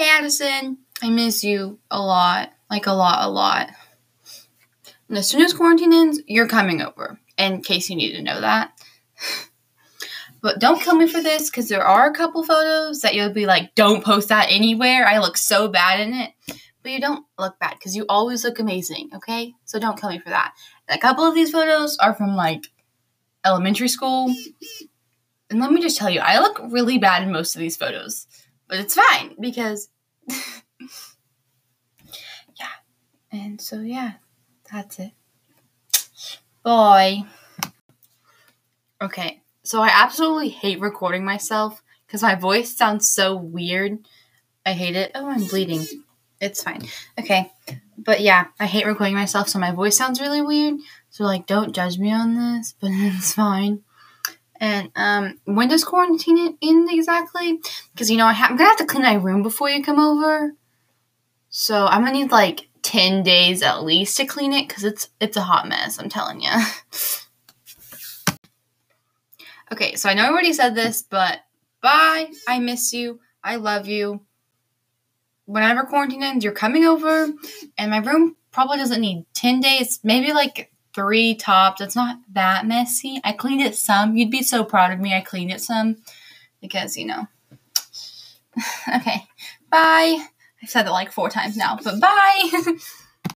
Hey Addison, I miss you a lot. Like a lot, a lot. And as soon as quarantine ends, you're coming over. In case you need to know that. But don't kill me for this because there are a couple photos that you'll be like, don't post that anywhere. I look so bad in it. But you don't look bad because you always look amazing, okay? So don't kill me for that. A couple of these photos are from like elementary school. And let me just tell you, I look really bad in most of these photos. But it's fine because, yeah. And so, yeah, that's it. Bye. Okay, so I absolutely hate recording myself because my voice sounds so weird. I hate it. Oh, I'm bleeding. It's fine. Okay, but yeah, I hate recording myself, so my voice sounds really weird. So like, don't judge me on this, but it's fine. And um, when does quarantine end exactly? Because you know I I'm gonna have to clean my room before you come over. So I'm gonna need like ten days at least to clean it because it's it's a hot mess. I'm telling you. okay, so I know I already said this, but bye. I miss you. I love you. Whenever quarantine ends, you're coming over, and my room probably doesn't need ten days. Maybe like three tops. It's not that messy. I cleaned it some. You'd be so proud of me. I cleaned it some because, you know. okay. Bye. I've said it like four times now, but bye.